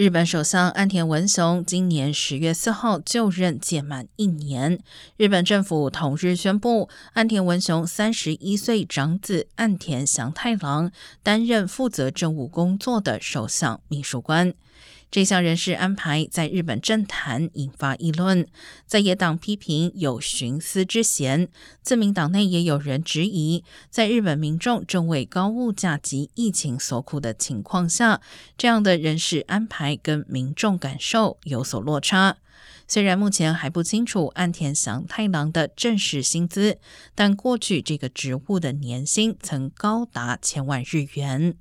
日本首相安田文雄今年十月四号就任届满一年，日本政府同日宣布，安田文雄三十一岁长子岸田祥太郎担任负责政务工作的首相秘书官。这项人事安排在日本政坛引发议论，在野党批评有徇私之嫌，自民党内也有人质疑，在日本民众正为高物价及疫情所苦的情况下，这样的人事安排跟民众感受有所落差。虽然目前还不清楚岸田祥太郎的正式薪资，但过去这个职务的年薪曾高达千万日元。